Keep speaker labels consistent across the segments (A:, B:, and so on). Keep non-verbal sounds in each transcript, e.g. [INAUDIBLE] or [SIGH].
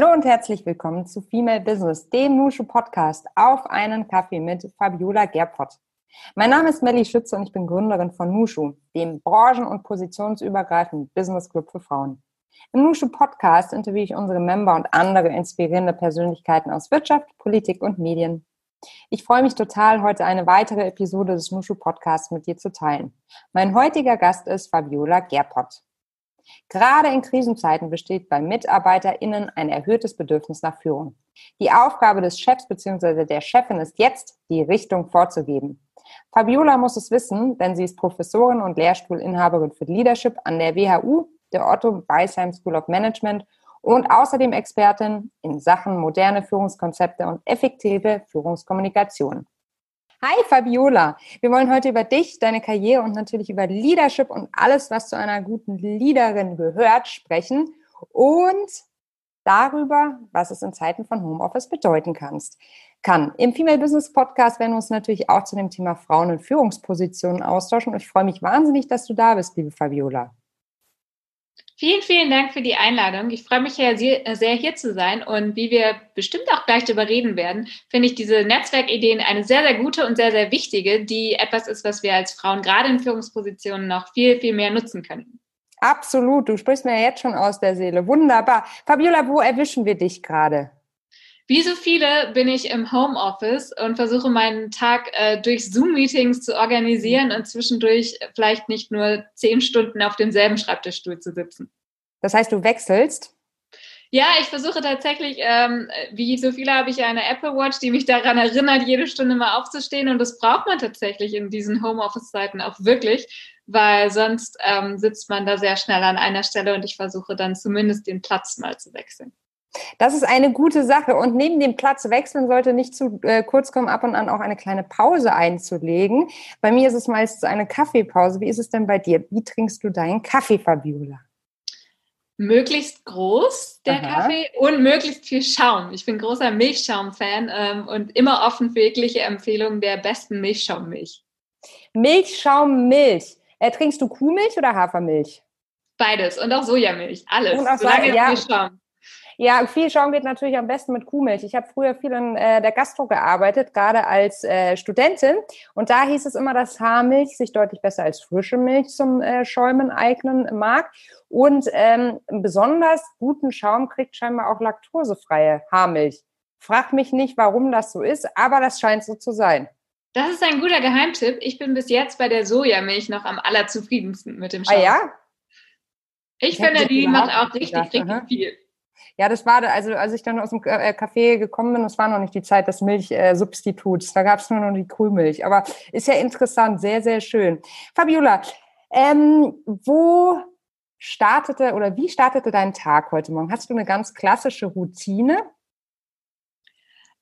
A: Hallo und herzlich willkommen zu Female Business, dem Nushu Podcast auf einen Kaffee mit Fabiola Gerpott. Mein Name ist Melly Schütze und ich bin Gründerin von Nushu, dem branchen- und positionsübergreifenden Business Club für Frauen. Im Nushu Podcast interviewe ich unsere Member und andere inspirierende Persönlichkeiten aus Wirtschaft, Politik und Medien. Ich freue mich total, heute eine weitere Episode des Nushu Podcasts mit dir zu teilen. Mein heutiger Gast ist Fabiola Gerpott. Gerade in Krisenzeiten besteht bei MitarbeiterInnen ein erhöhtes Bedürfnis nach Führung. Die Aufgabe des Chefs bzw. der Chefin ist jetzt, die Richtung vorzugeben. Fabiola muss es wissen, denn sie ist Professorin und Lehrstuhlinhaberin für Leadership an der WHU, der Otto Beisheim School of Management und außerdem Expertin in Sachen moderne Führungskonzepte und effektive Führungskommunikation. Hi Fabiola, wir wollen heute über dich, deine Karriere und natürlich über Leadership und alles, was zu einer guten Leaderin gehört, sprechen und darüber, was es in Zeiten von Homeoffice bedeuten kannst. Kann. Im Female Business Podcast werden wir uns natürlich auch zu dem Thema Frauen in Führungspositionen austauschen. Und ich freue mich wahnsinnig, dass du da bist, liebe Fabiola.
B: Vielen, vielen Dank für die Einladung. Ich freue mich sehr, sehr hier zu sein und wie wir bestimmt auch gleich darüber reden werden, finde ich diese Netzwerkideen eine sehr, sehr gute und sehr, sehr wichtige, die etwas ist, was wir als Frauen gerade in Führungspositionen noch viel, viel mehr nutzen können.
A: Absolut. Du sprichst mir jetzt schon aus der Seele. Wunderbar. Fabiola, wo erwischen wir dich gerade?
B: Wie so viele bin ich im Homeoffice und versuche meinen Tag äh, durch Zoom-Meetings zu organisieren und zwischendurch vielleicht nicht nur zehn Stunden auf demselben Schreibtischstuhl zu sitzen.
A: Das heißt, du wechselst?
B: Ja, ich versuche tatsächlich, ähm, wie so viele habe ich eine Apple Watch, die mich daran erinnert, jede Stunde mal aufzustehen. Und das braucht man tatsächlich in diesen Homeoffice-Zeiten auch wirklich, weil sonst ähm, sitzt man da sehr schnell an einer Stelle und ich versuche dann zumindest den Platz mal zu wechseln.
A: Das ist eine gute Sache. Und neben dem Platz wechseln sollte nicht zu äh, kurz kommen, ab und an auch eine kleine Pause einzulegen. Bei mir ist es meistens eine Kaffeepause. Wie ist es denn bei dir? Wie trinkst du deinen Kaffee, Fabiola?
B: Möglichst groß, der Aha. Kaffee, und möglichst viel Schaum. Ich bin großer Milchschaum-Fan ähm, und immer offen für jegliche Empfehlungen der besten Milchschaummilch.
A: Milchschaummilch. Äh, trinkst du Kuhmilch oder Hafermilch?
B: Beides und auch Sojamilch. Alles.
A: Und auch solange ja. viel Schaum. Ja, viel Schaum geht natürlich am besten mit Kuhmilch. Ich habe früher viel in äh, der Gastro gearbeitet, gerade als äh, Studentin. Und da hieß es immer, dass Haarmilch sich deutlich besser als frische Milch zum äh, Schäumen eignen mag. Und ähm, besonders guten Schaum kriegt scheinbar auch laktosefreie Haarmilch. Frag mich nicht, warum das so ist, aber das scheint so zu sein.
B: Das ist ein guter Geheimtipp. Ich bin bis jetzt bei der Sojamilch noch am allerzufriedensten mit dem Schaum. Ah
A: ja?
B: Ich, ich finde, die macht auch richtig, gedacht, richtig aha. viel.
A: Ja, das war, also als ich dann aus dem äh, Café gekommen bin, das war noch nicht die Zeit des Milchsubstituts. Da gab es nur noch die Kuhmilch. Aber ist ja interessant, sehr, sehr schön. Fabiola, ähm, wo startete oder wie startete dein Tag heute Morgen? Hast du eine ganz klassische Routine?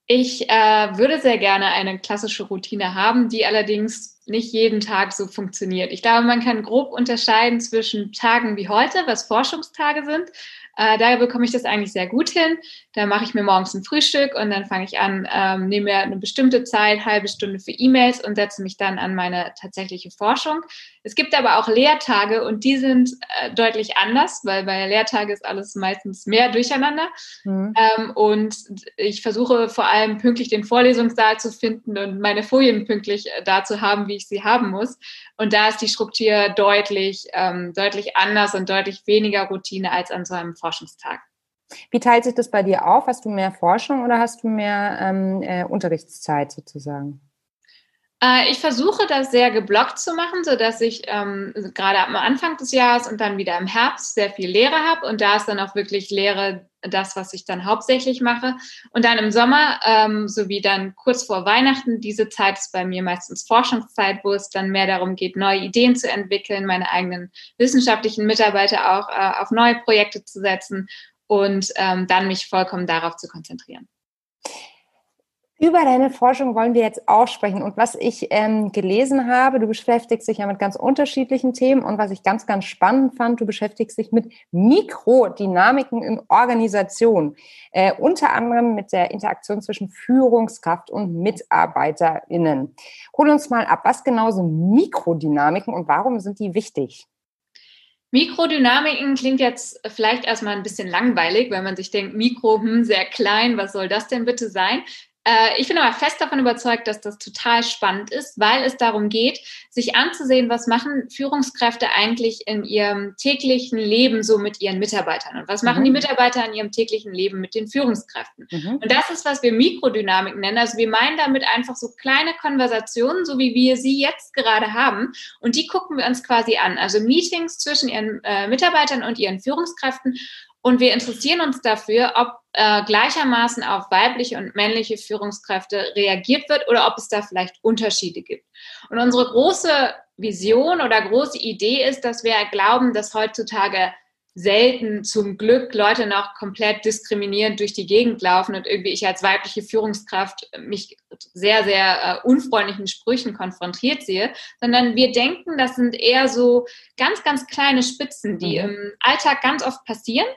B: Ich äh, würde sehr gerne eine klassische Routine haben, die allerdings nicht jeden Tag so funktioniert. Ich glaube, man kann grob unterscheiden zwischen Tagen wie heute, was Forschungstage sind, äh, da bekomme ich das eigentlich sehr gut hin. Da mache ich mir morgens ein Frühstück und dann fange ich an, ähm, nehme mir eine bestimmte Zeit, halbe Stunde für E-Mails und setze mich dann an meine tatsächliche Forschung. Es gibt aber auch Lehrtage und die sind äh, deutlich anders, weil bei Lehrtage ist alles meistens mehr durcheinander. Mhm. Ähm, und ich versuche vor allem pünktlich den Vorlesungssaal zu finden und meine Folien pünktlich äh, da zu haben, wie ich sie haben muss. Und da ist die Struktur deutlich, ähm, deutlich anders und deutlich weniger Routine als an so einem Forschungstag.
A: Wie teilt sich das bei dir auf? Hast du mehr Forschung oder hast du mehr ähm, äh, Unterrichtszeit sozusagen?
B: Äh, ich versuche das sehr geblockt zu machen, sodass ich ähm, gerade am Anfang des Jahres und dann wieder im Herbst sehr viel Lehre habe. Und da ist dann auch wirklich Lehre das, was ich dann hauptsächlich mache. Und dann im Sommer, ähm, sowie dann kurz vor Weihnachten, diese Zeit ist bei mir meistens Forschungszeit, wo es dann mehr darum geht, neue Ideen zu entwickeln, meine eigenen wissenschaftlichen Mitarbeiter auch äh, auf neue Projekte zu setzen und ähm, dann mich vollkommen darauf zu konzentrieren.
A: Über deine Forschung wollen wir jetzt auch sprechen. Und was ich ähm, gelesen habe, du beschäftigst dich ja mit ganz unterschiedlichen Themen. Und was ich ganz, ganz spannend fand, du beschäftigst dich mit Mikrodynamiken in Organisation. Äh, unter anderem mit der Interaktion zwischen Führungskraft und MitarbeiterInnen. Hol uns mal ab, was genau sind Mikrodynamiken und warum sind die wichtig?
B: Mikrodynamiken klingt jetzt vielleicht erstmal ein bisschen langweilig, weil man sich denkt, Mikro, hm, sehr klein, was soll das denn bitte sein? Äh, ich bin aber fest davon überzeugt, dass das total spannend ist, weil es darum geht, sich anzusehen, was machen Führungskräfte eigentlich in ihrem täglichen Leben so mit ihren Mitarbeitern und was machen mhm. die Mitarbeiter in ihrem täglichen Leben mit den Führungskräften. Mhm. Und das ist, was wir Mikrodynamik nennen. Also wir meinen damit einfach so kleine Konversationen, so wie wir sie jetzt gerade haben. Und die gucken wir uns quasi an. Also Meetings zwischen ihren äh, Mitarbeitern und ihren Führungskräften. Und wir interessieren uns dafür, ob äh, gleichermaßen auf weibliche und männliche Führungskräfte reagiert wird oder ob es da vielleicht Unterschiede gibt. Und unsere große Vision oder große Idee ist, dass wir glauben, dass heutzutage selten zum Glück Leute noch komplett diskriminierend durch die Gegend laufen und irgendwie ich als weibliche Führungskraft mich sehr, sehr äh, unfreundlichen Sprüchen konfrontiert sehe, sondern wir denken, das sind eher so ganz, ganz kleine Spitzen, die mhm. im Alltag ganz oft passieren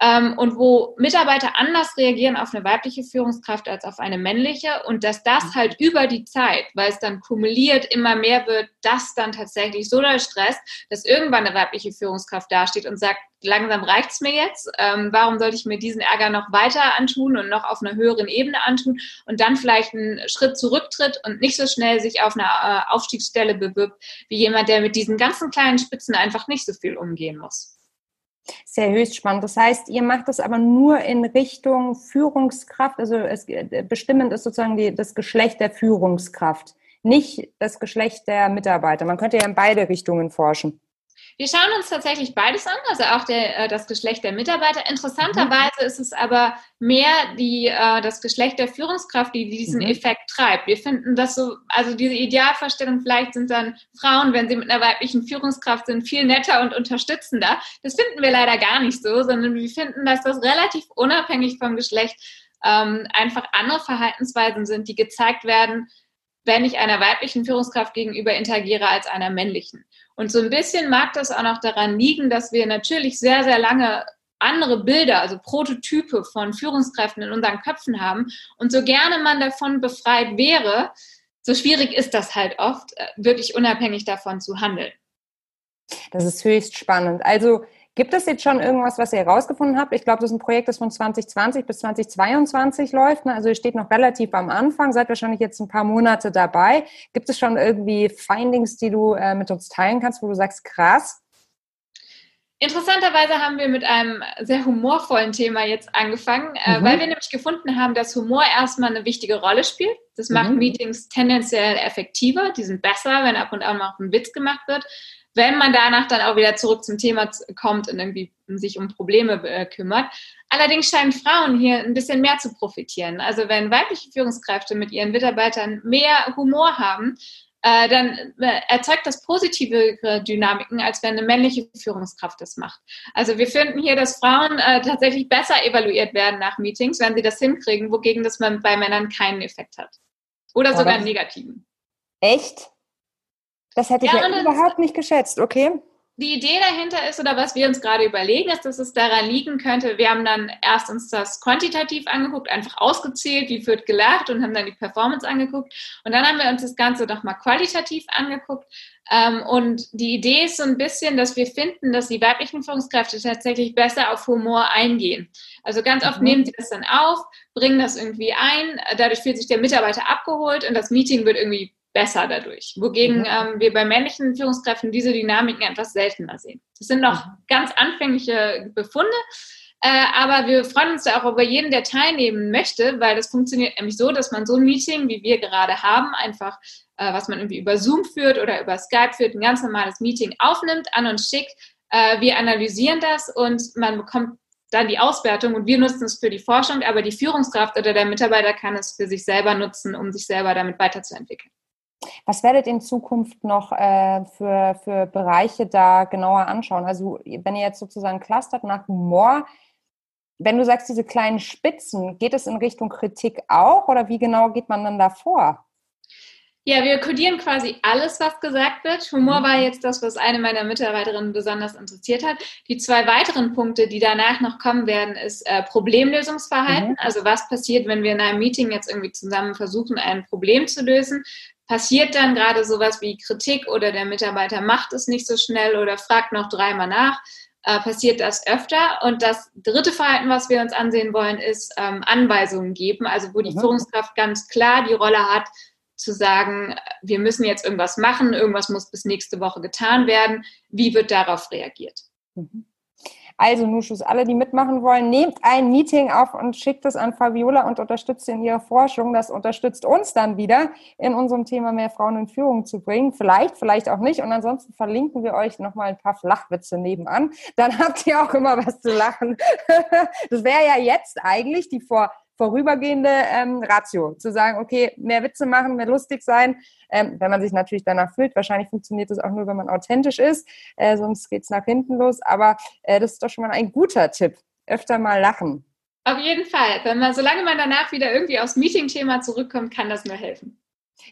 B: ähm, und wo Mitarbeiter anders reagieren auf eine weibliche Führungskraft als auf eine männliche und dass das mhm. halt über die Zeit, weil es dann kumuliert immer mehr wird, das dann tatsächlich so der Stress, dass irgendwann eine weibliche Führungskraft dasteht und sagt, langsam reicht's mir jetzt, ähm, warum sollte ich mir diesen Ärger noch weiter antun und noch auf einer höheren Ebene antun und dann vielleicht einen Schritt zurücktritt und nicht so schnell sich auf einer äh, Aufstiegsstelle bewirbt, wie jemand, der mit diesen ganzen kleinen Spitzen einfach nicht so viel umgehen muss.
A: Sehr höchst spannend. Das heißt, ihr macht das aber nur in Richtung Führungskraft. Also es, äh, bestimmend ist sozusagen die, das Geschlecht der Führungskraft, nicht das Geschlecht der Mitarbeiter. Man könnte ja in beide Richtungen forschen.
B: Wir schauen uns tatsächlich beides an, also auch der, äh, das Geschlecht der Mitarbeiter. Interessanterweise mhm. ist es aber mehr die, äh, das Geschlecht der Führungskraft, die diesen mhm. Effekt treibt. Wir finden das so, also diese Idealvorstellung, vielleicht sind dann Frauen, wenn sie mit einer weiblichen Führungskraft sind, viel netter und unterstützender. Das finden wir leider gar nicht so, sondern wir finden, dass das relativ unabhängig vom Geschlecht ähm, einfach andere Verhaltensweisen sind, die gezeigt werden, wenn ich einer weiblichen Führungskraft gegenüber interagiere als einer männlichen. Und so ein bisschen mag das auch noch daran liegen, dass wir natürlich sehr, sehr lange andere Bilder, also Prototype von Führungskräften in unseren Köpfen haben. Und so gerne man davon befreit wäre, so schwierig ist das halt oft, äh, wirklich unabhängig davon zu handeln.
A: Das ist höchst spannend. Also Gibt es jetzt schon irgendwas, was ihr herausgefunden habt? Ich glaube, das ist ein Projekt, das von 2020 bis 2022 läuft. Ne? Also ihr steht noch relativ am Anfang, seid wahrscheinlich jetzt ein paar Monate dabei. Gibt es schon irgendwie Findings, die du äh, mit uns teilen kannst, wo du sagst, krass?
B: Interessanterweise haben wir mit einem sehr humorvollen Thema jetzt angefangen, äh, mhm. weil wir nämlich gefunden haben, dass Humor erstmal eine wichtige Rolle spielt. Das macht mhm. Meetings tendenziell effektiver, die sind besser, wenn ab und an mal ein Witz gemacht wird wenn man danach dann auch wieder zurück zum Thema kommt und irgendwie sich um Probleme äh, kümmert. Allerdings scheinen Frauen hier ein bisschen mehr zu profitieren. Also wenn weibliche Führungskräfte mit ihren Mitarbeitern mehr Humor haben, äh, dann äh, erzeugt das positive Dynamiken, als wenn eine männliche Führungskraft das macht. Also wir finden hier, dass Frauen tatsächlich besser evaluiert werden nach Meetings, wenn sie das hinkriegen, wogegen das bei Männern keinen Effekt hat. Oder sogar einen negativen.
A: Echt? Das hätte ich ja, ja überhaupt nicht geschätzt, okay?
B: Die Idee dahinter ist, oder was wir uns gerade überlegen, ist, dass es daran liegen könnte, wir haben dann erst uns das quantitativ angeguckt, einfach ausgezählt, wie wird gelacht und haben dann die Performance angeguckt. Und dann haben wir uns das Ganze nochmal qualitativ angeguckt. Ähm, und die Idee ist so ein bisschen, dass wir finden, dass die weiblichen Führungskräfte tatsächlich besser auf Humor eingehen. Also ganz oft mhm. nehmen sie das dann auf, bringen das irgendwie ein, dadurch fühlt sich der Mitarbeiter abgeholt und das Meeting wird irgendwie besser dadurch. Wogegen mhm. ähm, wir bei männlichen Führungskräften diese Dynamiken etwas seltener sehen. Das sind noch mhm. ganz anfängliche Befunde, äh, aber wir freuen uns da auch über jeden, der teilnehmen möchte, weil das funktioniert nämlich so, dass man so ein Meeting, wie wir gerade haben, einfach, äh, was man irgendwie über Zoom führt oder über Skype führt, ein ganz normales Meeting aufnimmt, an uns schickt. Äh, wir analysieren das und man bekommt dann die Auswertung und wir nutzen es für die Forschung, aber die Führungskraft oder der Mitarbeiter kann es für sich selber nutzen, um sich selber damit weiterzuentwickeln.
A: Was werdet ihr in Zukunft noch äh, für, für Bereiche da genauer anschauen? Also wenn ihr jetzt sozusagen clustert nach Humor, wenn du sagst, diese kleinen Spitzen, geht es in Richtung Kritik auch oder wie genau geht man dann da vor?
B: Ja, wir kodieren quasi alles, was gesagt wird. Humor mhm. war jetzt das, was eine meiner Mitarbeiterinnen besonders interessiert hat. Die zwei weiteren Punkte, die danach noch kommen werden, ist äh, Problemlösungsverhalten. Mhm. Also was passiert, wenn wir in einem Meeting jetzt irgendwie zusammen versuchen, ein Problem zu lösen? Passiert dann gerade sowas wie Kritik oder der Mitarbeiter macht es nicht so schnell oder fragt noch dreimal nach, äh, passiert das öfter. Und das dritte Verhalten, was wir uns ansehen wollen, ist ähm, Anweisungen geben, also wo die mhm. Führungskraft ganz klar die Rolle hat, zu sagen, wir müssen jetzt irgendwas machen, irgendwas muss bis nächste Woche getan werden. Wie wird darauf reagiert?
A: Mhm. Also Nuschus, alle, die mitmachen wollen, nehmt ein Meeting auf und schickt es an Fabiola und unterstützt sie in ihrer Forschung. Das unterstützt uns dann wieder, in unserem Thema mehr Frauen in Führung zu bringen. Vielleicht, vielleicht auch nicht. Und ansonsten verlinken wir euch nochmal ein paar Flachwitze nebenan. Dann [LAUGHS] habt ihr auch immer was zu lachen. [LAUGHS] Das wäre ja jetzt eigentlich die vor vorübergehende ähm, Ratio, zu sagen, okay, mehr Witze machen, mehr lustig sein, ähm, wenn man sich natürlich danach fühlt. Wahrscheinlich funktioniert das auch nur, wenn man authentisch ist, äh, sonst geht's nach hinten los. Aber äh, das ist doch schon mal ein guter Tipp. Öfter mal lachen.
B: Auf jeden Fall. Wenn man, solange man danach wieder irgendwie aufs Meeting-Thema zurückkommt, kann das nur helfen.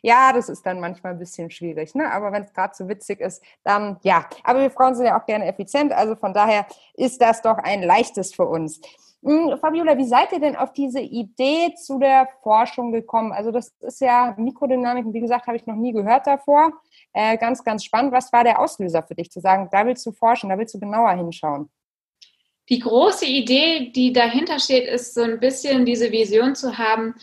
A: Ja, das ist dann manchmal ein bisschen schwierig, ne? Aber wenn es gerade so witzig ist, dann ja. Aber wir Frauen sind ja auch gerne effizient, also von daher ist das doch ein leichtes für uns. Hm, Fabiola, wie seid ihr denn auf diese Idee zu der Forschung gekommen? Also das ist ja Mikrodynamik, wie gesagt, habe ich noch nie gehört davor. Äh, ganz, ganz spannend. Was war der Auslöser für dich, zu sagen, da willst du forschen, da willst du genauer hinschauen?
B: Die große Idee, die dahinter steht, ist so ein bisschen diese Vision zu haben,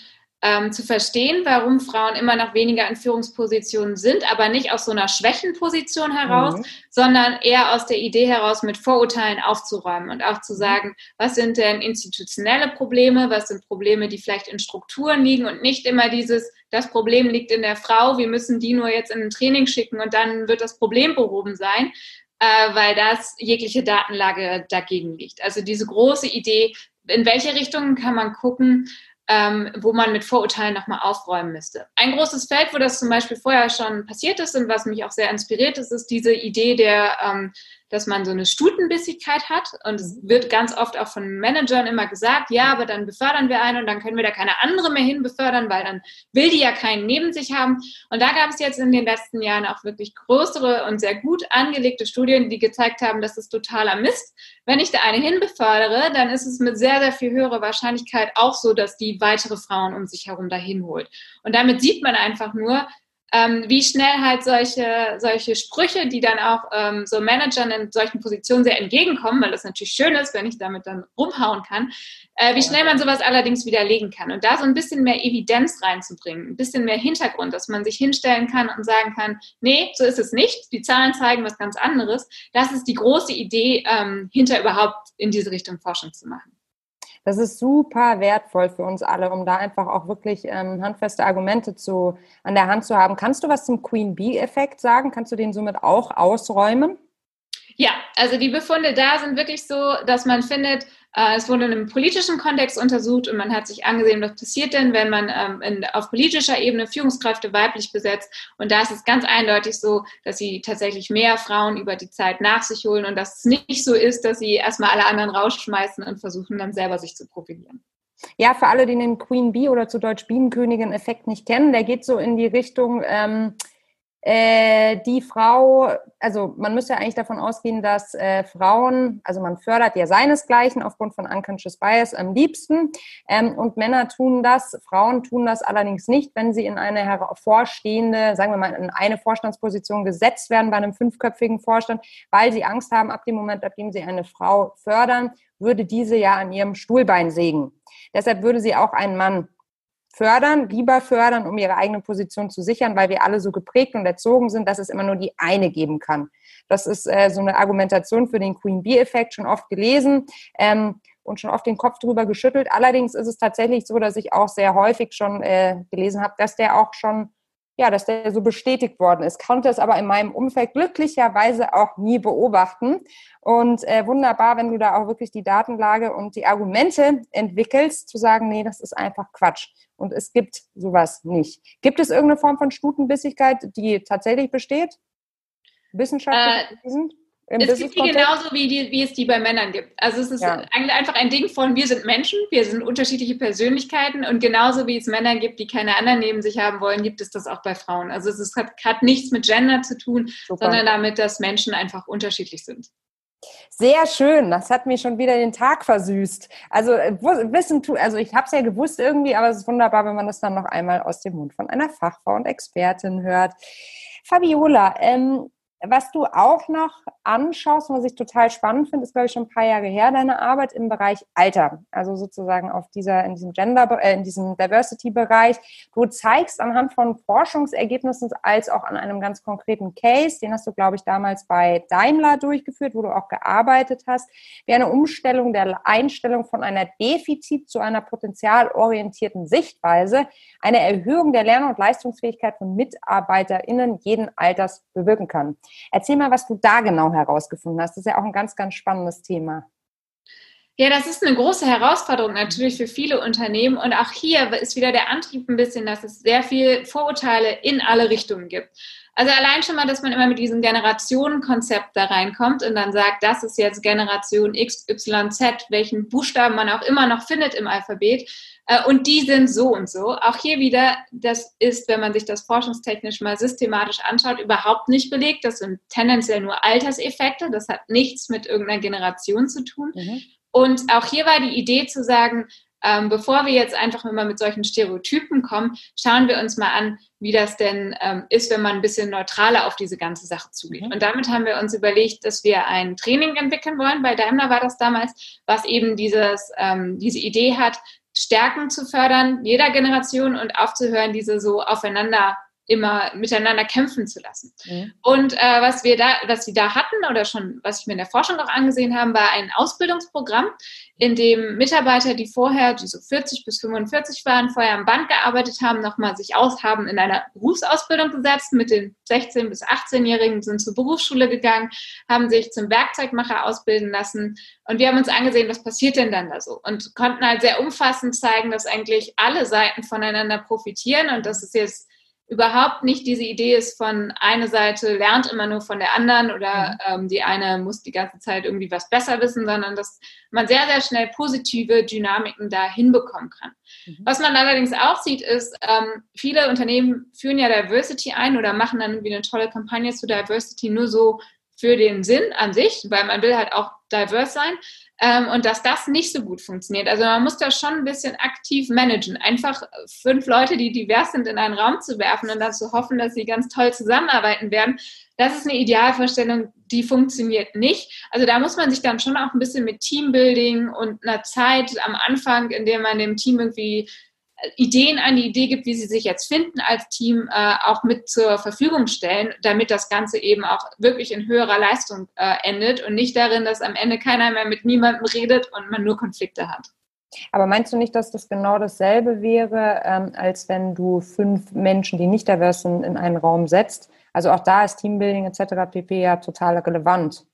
B: ähm, zu verstehen, warum Frauen immer noch weniger in Führungspositionen sind, aber nicht aus so einer Schwächenposition heraus, mhm. sondern eher aus der Idee heraus, mit Vorurteilen aufzuräumen und auch zu mhm. sagen, was sind denn institutionelle Probleme, was sind Probleme, die vielleicht in Strukturen liegen und nicht immer dieses, das Problem liegt in der Frau, wir müssen die nur jetzt in ein Training schicken und dann wird das Problem behoben sein, äh, weil das jegliche Datenlage dagegen liegt. Also diese große Idee, in welche Richtung kann man gucken, ähm, wo man mit Vorurteilen nochmal aufräumen müsste. Ein großes Feld, wo das zum Beispiel vorher schon passiert ist und was mich auch sehr inspiriert ist, ist diese Idee der ähm, dass man so eine Stutenbissigkeit hat. Und es wird ganz oft auch von Managern immer gesagt, ja, aber dann befördern wir einen und dann können wir da keine andere mehr hin befördern, weil dann will die ja keinen neben sich haben. Und da gab es jetzt in den letzten Jahren auch wirklich größere und sehr gut angelegte Studien, die gezeigt haben, dass es totaler Mist. Wenn ich da eine hinbefördere, dann ist es mit sehr, sehr viel höherer Wahrscheinlichkeit auch so, dass die weitere Frauen um sich herum dahin holt. Und damit sieht man einfach nur, ähm, wie schnell halt solche, solche Sprüche, die dann auch ähm, so Managern in solchen Positionen sehr entgegenkommen, weil das natürlich schön ist, wenn ich damit dann rumhauen kann, äh, wie schnell man sowas allerdings widerlegen kann. Und da so ein bisschen mehr Evidenz reinzubringen, ein bisschen mehr Hintergrund, dass man sich hinstellen kann und sagen kann, nee, so ist es nicht, die Zahlen zeigen was ganz anderes. Das ist die große Idee, ähm, hinter überhaupt in diese Richtung Forschung zu machen.
A: Das ist super wertvoll für uns alle, um da einfach auch wirklich ähm, handfeste Argumente zu, an der Hand zu haben. Kannst du was zum Queen Bee-Effekt sagen? Kannst du den somit auch ausräumen?
B: Ja, also die Befunde da sind wirklich so, dass man findet, es wurde in einem politischen Kontext untersucht und man hat sich angesehen, was passiert denn, wenn man ähm, in, auf politischer Ebene Führungskräfte weiblich besetzt. Und da ist es ganz eindeutig so, dass sie tatsächlich mehr Frauen über die Zeit nach sich holen und dass es nicht so ist, dass sie erstmal alle anderen rausschmeißen und versuchen dann selber sich zu profilieren.
A: Ja, für alle, die den Queen Bee oder zu Deutsch Bienenkönigin-Effekt nicht kennen, der geht so in die Richtung, ähm, äh, die Frau, also man müsste ja eigentlich davon ausgehen, dass äh, Frauen, also man fördert ja seinesgleichen aufgrund von Unconscious Bias am liebsten ähm, und Männer tun das, Frauen tun das allerdings nicht, wenn sie in eine hervorstehende, sagen wir mal, in eine Vorstandsposition gesetzt werden bei einem fünfköpfigen Vorstand, weil sie Angst haben, ab dem Moment, ab dem sie eine Frau fördern, würde diese ja an ihrem Stuhlbein sägen. Deshalb würde sie auch einen Mann fördern, lieber fördern, um ihre eigene Position zu sichern, weil wir alle so geprägt und erzogen sind, dass es immer nur die eine geben kann. Das ist äh, so eine Argumentation für den Queen Bee-Effekt, schon oft gelesen ähm, und schon oft den Kopf drüber geschüttelt. Allerdings ist es tatsächlich so, dass ich auch sehr häufig schon äh, gelesen habe, dass der auch schon ja, dass der so bestätigt worden ist. Konnte es aber in meinem Umfeld glücklicherweise auch nie beobachten. Und äh, wunderbar, wenn du da auch wirklich die Datenlage und die Argumente entwickelst, zu sagen, nee, das ist einfach Quatsch. Und es gibt sowas nicht. Gibt es irgendeine Form von Stutenbissigkeit, die tatsächlich besteht? Wissenschaftlich
B: äh, es gibt die genauso, wie, die, wie es die bei Männern gibt. Also es ist ja. einfach ein Ding von, wir sind Menschen, wir sind unterschiedliche Persönlichkeiten und genauso wie es Männer gibt, die keine anderen neben sich haben wollen, gibt es das auch bei Frauen. Also es ist, hat, hat nichts mit Gender zu tun, Super. sondern damit, dass Menschen einfach unterschiedlich sind.
A: Sehr schön, das hat mir schon wieder den Tag versüßt. Also äh, wissen tu, also ich habe es ja gewusst irgendwie, aber es ist wunderbar, wenn man das dann noch einmal aus dem Mund von einer Fachfrau und Expertin hört. Fabiola, ähm, was du auch noch anschaust, was ich total spannend finde, ist, glaube ich, schon ein paar Jahre her, deine Arbeit im Bereich Alter. Also sozusagen auf dieser, in diesem Gender, äh, in diesem Diversity-Bereich. Du zeigst anhand von Forschungsergebnissen als auch an einem ganz konkreten Case, den hast du, glaube ich, damals bei Daimler durchgeführt, wo du auch gearbeitet hast, wie eine Umstellung der Einstellung von einer Defizit zu einer potenzialorientierten Sichtweise eine Erhöhung der Lern- und Leistungsfähigkeit von MitarbeiterInnen jeden Alters bewirken kann. Erzähl mal, was du da genau herausgefunden hast. Das ist ja auch ein ganz, ganz spannendes Thema.
B: Ja, das ist eine große Herausforderung natürlich für viele Unternehmen. Und auch hier ist wieder der Antrieb ein bisschen, dass es sehr viel Vorurteile in alle Richtungen gibt. Also allein schon mal, dass man immer mit diesem Generationenkonzept da reinkommt und dann sagt, das ist jetzt Generation X, Y, Z, welchen Buchstaben man auch immer noch findet im Alphabet. Äh, und die sind so und so. Auch hier wieder, das ist, wenn man sich das forschungstechnisch mal systematisch anschaut, überhaupt nicht belegt. Das sind tendenziell nur Alterseffekte. Das hat nichts mit irgendeiner Generation zu tun. Mhm. Und auch hier war die Idee zu sagen, ähm, bevor wir jetzt einfach immer mit solchen Stereotypen kommen, schauen wir uns mal an, wie das denn ähm, ist, wenn man ein bisschen neutraler auf diese ganze Sache zugeht. Mhm. Und damit haben wir uns überlegt, dass wir ein Training entwickeln wollen. Bei Daimler war das damals, was eben dieses, ähm, diese Idee hat, Stärken zu fördern, jeder Generation und aufzuhören, diese so aufeinander immer miteinander kämpfen zu lassen. Mhm. Und äh, was wir da, was sie da hatten oder schon, was ich mir in der Forschung auch angesehen haben, war ein Ausbildungsprogramm, in dem Mitarbeiter, die vorher, die so 40 bis 45 waren, vorher am Band gearbeitet haben, nochmal sich aus haben in einer Berufsausbildung gesetzt. Mit den 16 bis 18-Jährigen sind zur Berufsschule gegangen, haben sich zum Werkzeugmacher ausbilden lassen. Und wir haben uns angesehen, was passiert denn dann da so? Und konnten halt sehr umfassend zeigen, dass eigentlich alle Seiten voneinander profitieren und dass es jetzt überhaupt nicht diese Idee ist von eine Seite lernt immer nur von der anderen oder mhm. ähm, die eine muss die ganze Zeit irgendwie was besser wissen, sondern dass man sehr, sehr schnell positive Dynamiken da hinbekommen kann. Mhm. Was man allerdings auch sieht, ist, ähm, viele Unternehmen führen ja Diversity ein oder machen dann irgendwie eine tolle Kampagne zu Diversity nur so für den Sinn an sich, weil man will halt auch diverse sein ähm, und dass das nicht so gut funktioniert. Also man muss das schon ein bisschen aktiv managen. Einfach fünf Leute, die divers sind, in einen Raum zu werfen und dann zu hoffen, dass sie ganz toll zusammenarbeiten werden, das ist eine Idealvorstellung, die funktioniert nicht. Also da muss man sich dann schon auch ein bisschen mit Teambuilding und einer Zeit am Anfang, in der man dem Team irgendwie Ideen an die Idee gibt, wie sie sich jetzt finden als Team, äh, auch mit zur Verfügung stellen, damit das Ganze eben auch wirklich in höherer Leistung äh, endet und nicht darin, dass am Ende keiner mehr mit niemandem redet und man nur Konflikte hat.
A: Aber meinst du nicht, dass das genau dasselbe wäre, ähm, als wenn du fünf Menschen, die nicht divers sind, in einen Raum setzt? Also auch da ist Teambuilding etc. pp. ja total relevant.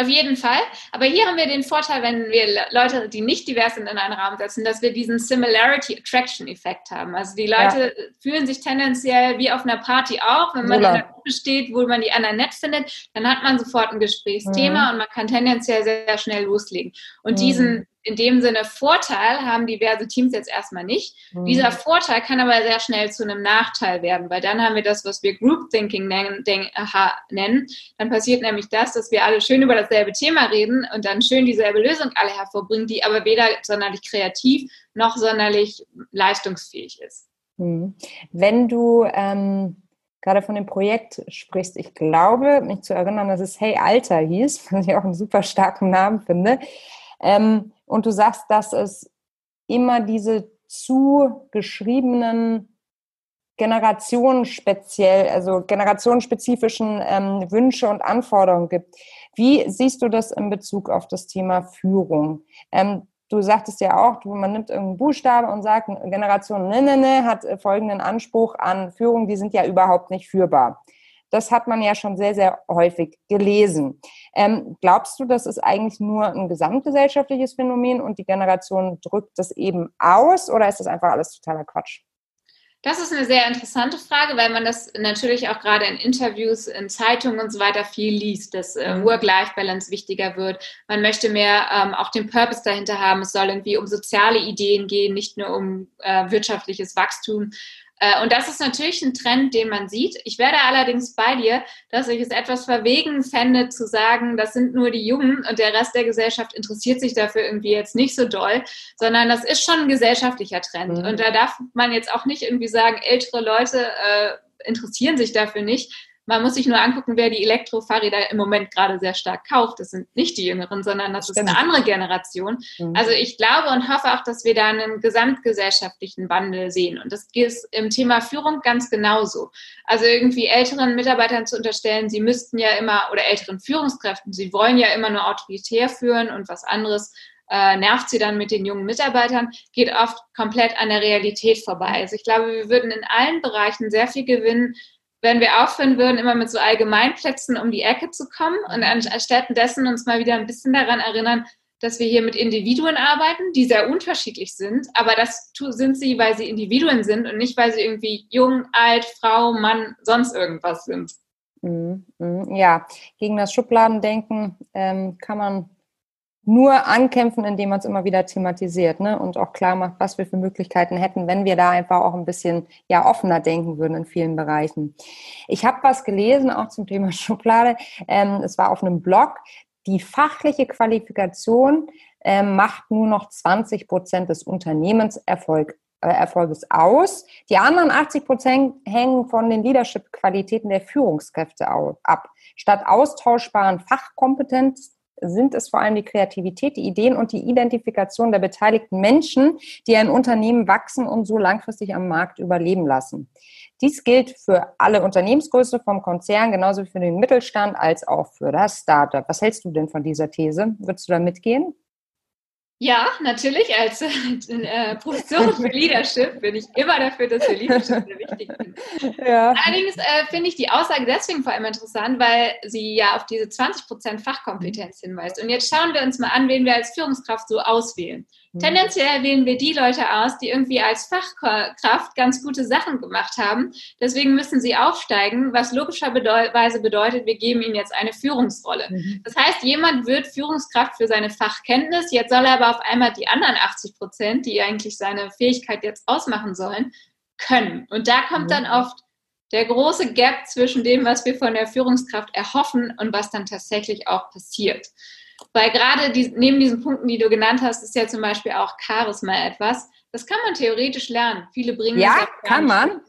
B: Auf jeden Fall. Aber hier haben wir den Vorteil, wenn wir Leute, die nicht divers sind, in einen Raum setzen, dass wir diesen Similarity Attraction Effekt haben. Also die Leute ja. fühlen sich tendenziell wie auf einer Party auch. Wenn man Wohler. in einer Gruppe steht, wo man die anderen nett findet, dann hat man sofort ein Gesprächsthema mhm. und man kann tendenziell sehr, schnell loslegen. Und mhm. diesen in dem Sinne Vorteil haben diverse Teams jetzt erstmal nicht. Mhm. Dieser Vorteil kann aber sehr schnell zu einem Nachteil werden, weil dann haben wir das, was wir Group Thinking nennen. nennen. Dann passiert nämlich das, dass wir alle schön über dasselbe Thema reden und dann schön dieselbe Lösung alle hervorbringen, die aber weder sonderlich kreativ noch sonderlich leistungsfähig ist.
A: Mhm. Wenn du ähm gerade von dem Projekt sprichst. Ich glaube, mich zu erinnern, dass es Hey Alter hieß, [LAUGHS] was ich auch einen super starken Namen finde. Ähm, und du sagst, dass es immer diese zugeschriebenen Generationen speziell, also generationenspezifischen ähm, Wünsche und Anforderungen gibt. Wie siehst du das in Bezug auf das Thema Führung? Ähm, du sagtest ja auch, man nimmt irgendeinen Buchstabe und sagt, Generation ne, ne, ne hat äh, folgenden Anspruch an Führung, die sind ja überhaupt nicht führbar. Das hat man ja schon sehr, sehr häufig gelesen. Ähm, glaubst du, das ist eigentlich nur ein gesamtgesellschaftliches Phänomen und die Generation drückt das eben aus oder ist das einfach alles totaler Quatsch?
B: Das ist eine sehr interessante Frage, weil man das natürlich auch gerade in Interviews, in Zeitungen und so weiter viel liest, dass äh, mhm. Work-Life-Balance wichtiger wird. Man möchte mehr ähm, auch den Purpose dahinter haben. Es soll irgendwie um soziale Ideen gehen, nicht nur um äh, wirtschaftliches Wachstum. Äh, und das ist natürlich ein Trend, den man sieht. Ich werde allerdings bei dir, dass ich es etwas verwegen fände, zu sagen, das sind nur die Jungen und der Rest der Gesellschaft interessiert sich dafür irgendwie jetzt nicht so doll, sondern das ist schon ein gesellschaftlicher Trend. Mhm. Und da darf man jetzt auch nicht irgendwie sagen, ältere Leute äh, interessieren sich dafür nicht, man muss sich nur angucken, wer die Elektrofahrräder im Moment gerade sehr stark kauft. Das sind nicht die Jüngeren, sondern das Stimmt. ist eine andere Generation. Mhm. Also ich glaube und hoffe auch, dass wir da einen gesamtgesellschaftlichen Wandel sehen. Und das ist im Thema Führung ganz genauso. Also irgendwie älteren Mitarbeitern zu unterstellen, sie müssten ja immer, oder älteren Führungskräften, sie wollen ja immer nur autoritär führen und was anderes äh, nervt sie dann mit den jungen Mitarbeitern, geht oft komplett an der Realität vorbei. Also ich glaube, wir würden in allen Bereichen sehr viel gewinnen, wenn wir aufhören würden, immer mit so Allgemeinplätzen um die Ecke zu kommen und anstatt dessen uns mal wieder ein bisschen daran erinnern, dass wir hier mit Individuen arbeiten, die sehr unterschiedlich sind, aber das sind sie, weil sie Individuen sind und nicht, weil sie irgendwie jung, alt, Frau, Mann, sonst irgendwas sind.
A: Mhm, mhm. Ja, gegen das Schubladendenken ähm, kann man nur ankämpfen, indem man es immer wieder thematisiert ne? und auch klar macht, was wir für Möglichkeiten hätten, wenn wir da einfach auch ein bisschen ja offener denken würden in vielen Bereichen. Ich habe was gelesen, auch zum Thema [LAUGHS] Schublade. Ähm, es war auf einem Blog. Die fachliche Qualifikation ähm, macht nur noch 20 Prozent des Unternehmenserfolgs äh, Erfolges aus. Die anderen 80 Prozent hängen von den Leadership-Qualitäten der Führungskräfte ab. Statt austauschbaren Fachkompetenz sind es vor allem die Kreativität, die Ideen und die Identifikation der beteiligten Menschen, die ein Unternehmen wachsen und so langfristig am Markt überleben lassen. Dies gilt für alle Unternehmensgröße vom Konzern, genauso wie für den Mittelstand als auch für das Startup. Was hältst du denn von dieser These? Würdest du da mitgehen?
B: Ja, natürlich. Als äh, Professorin für Leadership bin ich immer dafür, dass wir Leadership sehr wichtig finden. Ja. Allerdings äh, finde ich die Aussage deswegen vor allem interessant, weil sie ja auf diese 20% Fachkompetenz hinweist. Und jetzt schauen wir uns mal an, wen wir als Führungskraft so auswählen. Mhm. Tendenziell wählen wir die Leute aus, die irgendwie als Fachkraft ganz gute Sachen gemacht haben. Deswegen müssen sie aufsteigen, was logischerweise bedeutet, wir geben ihnen jetzt eine Führungsrolle. Mhm. Das heißt, jemand wird Führungskraft für seine Fachkenntnis, jetzt soll er aber auf einmal die anderen 80 Prozent, die eigentlich seine Fähigkeit jetzt ausmachen sollen, können. Und da kommt dann oft der große Gap zwischen dem, was wir von der Führungskraft erhoffen und was dann tatsächlich auch passiert. Weil gerade die, neben diesen Punkten, die du genannt hast, ist ja zum Beispiel auch Charisma etwas. Das kann man theoretisch lernen. Viele bringen
A: ja, kann man.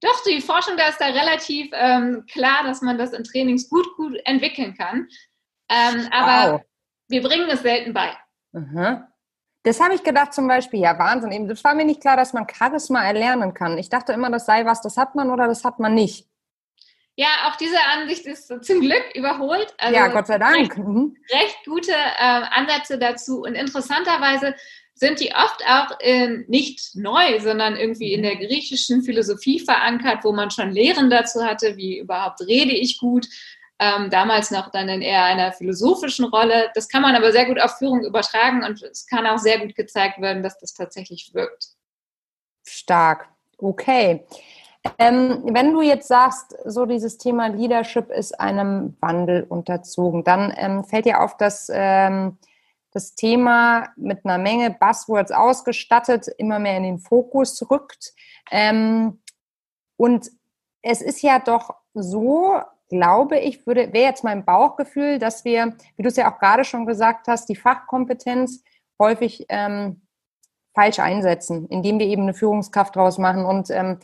B: Doch, die Forschung da ist da relativ ähm, klar, dass man das in Trainings gut, gut entwickeln kann. Ähm, aber wow. wir bringen es selten bei.
A: Mhm. Das habe ich gedacht zum Beispiel, ja Wahnsinn, eben, das war mir nicht klar, dass man Charisma erlernen kann. Ich dachte immer, das sei was, das hat man oder das hat man nicht.
B: Ja, auch diese Ansicht ist zum Glück überholt.
A: Also ja, Gott sei Dank.
B: Recht, mhm. recht gute äh, Ansätze dazu. Und interessanterweise sind die oft auch äh, nicht neu, sondern irgendwie in der griechischen Philosophie verankert, wo man schon Lehren dazu hatte, wie überhaupt rede ich gut. Ähm, damals noch dann in eher einer philosophischen Rolle. Das kann man aber sehr gut auf Führung übertragen und es kann auch sehr gut gezeigt werden, dass das tatsächlich wirkt.
A: Stark. Okay. Ähm, wenn du jetzt sagst, so dieses Thema Leadership ist einem Wandel unterzogen, dann ähm, fällt dir auf, dass ähm, das Thema mit einer Menge Buzzwords ausgestattet immer mehr in den Fokus rückt. Ähm, und es ist ja doch so, glaube ich, würde, wäre jetzt mein Bauchgefühl, dass wir, wie du es ja auch gerade schon gesagt hast, die Fachkompetenz häufig ähm, falsch einsetzen, indem wir eben eine Führungskraft draus machen und ähm,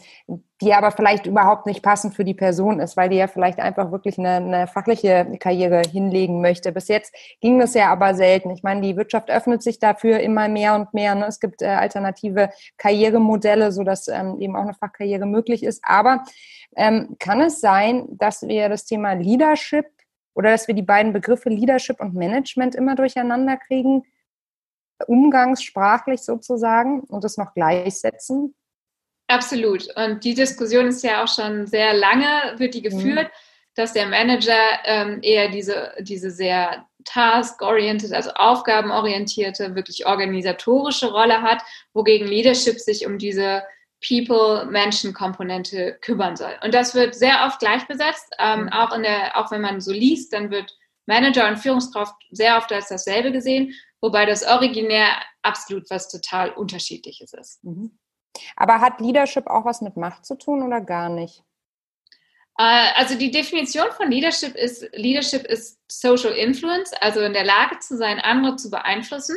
A: die aber vielleicht überhaupt nicht passend für die Person ist, weil die ja vielleicht einfach wirklich eine, eine fachliche Karriere hinlegen möchte. Bis jetzt ging das ja aber selten. Ich meine, die Wirtschaft öffnet sich dafür immer mehr und mehr. Ne? Es gibt äh, alternative Karrieremodelle, sodass ähm, eben auch eine Fachkarriere möglich ist. Aber ähm, kann es sein, dass wir das Thema Leadership oder dass wir die beiden Begriffe Leadership und Management immer durcheinander kriegen? Umgangssprachlich sozusagen und es noch gleichsetzen?
B: Absolut. Und die Diskussion ist ja auch schon sehr lange, wird die geführt, mhm. dass der Manager ähm, eher diese, diese sehr task-oriented, also aufgabenorientierte, wirklich organisatorische Rolle hat, wogegen Leadership sich um diese People-Menschen-Komponente kümmern soll. Und das wird sehr oft gleichbesetzt. Ähm, mhm. auch, in der, auch wenn man so liest, dann wird Manager und Führungskraft sehr oft als dasselbe gesehen wobei das originär absolut was total Unterschiedliches ist.
A: Mhm. Aber hat Leadership auch was mit Macht zu tun oder gar nicht?
B: Äh, also die Definition von Leadership ist, Leadership ist Social Influence, also in der Lage zu sein, andere zu beeinflussen.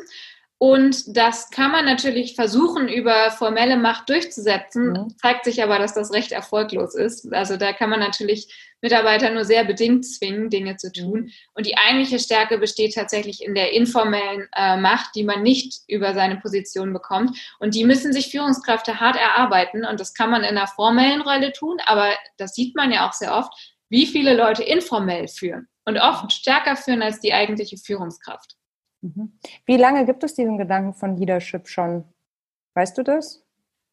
B: Und das kann man natürlich versuchen, über formelle Macht durchzusetzen, mhm. zeigt sich aber, dass das recht erfolglos ist. Also da kann man natürlich Mitarbeiter nur sehr bedingt zwingen, Dinge zu tun. Mhm. Und die eigentliche Stärke besteht tatsächlich in der informellen äh, Macht, die man nicht über seine Position bekommt. Und die müssen sich Führungskräfte hart erarbeiten. Und das kann man in einer formellen Rolle tun, aber das sieht man ja auch sehr oft, wie viele Leute informell führen und oft stärker führen als die eigentliche Führungskraft.
A: Mhm. Wie lange gibt es diesen Gedanken von Leadership schon? Weißt du das?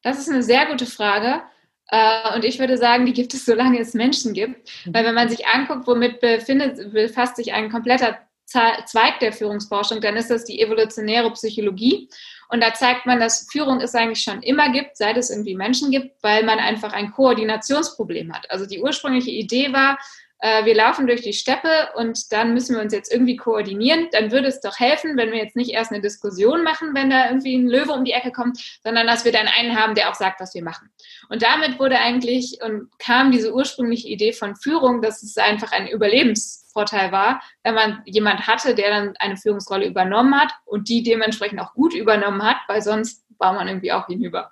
B: Das ist eine sehr gute Frage. Äh, und ich würde sagen, die gibt es, solange es Menschen gibt. Mhm. Weil wenn man sich anguckt, womit befindet, befasst sich ein kompletter Zweig der Führungsforschung, dann ist das die evolutionäre Psychologie. Und da zeigt man, dass Führung es eigentlich schon immer gibt, seit es irgendwie Menschen gibt, weil man einfach ein Koordinationsproblem hat. Also die ursprüngliche Idee war, äh, wir laufen durch die Steppe und dann müssen wir uns jetzt irgendwie koordinieren, dann würde es doch helfen, wenn wir jetzt nicht erst eine Diskussion machen, wenn da irgendwie ein Löwe um die Ecke kommt, sondern dass wir dann einen haben, der auch sagt, was wir machen. Und damit wurde eigentlich und kam diese ursprüngliche Idee von Führung, dass es einfach ein Überlebensvorteil war, wenn man jemand hatte, der dann eine Führungsrolle übernommen hat und die dementsprechend auch gut übernommen hat, weil sonst war man irgendwie auch hinüber.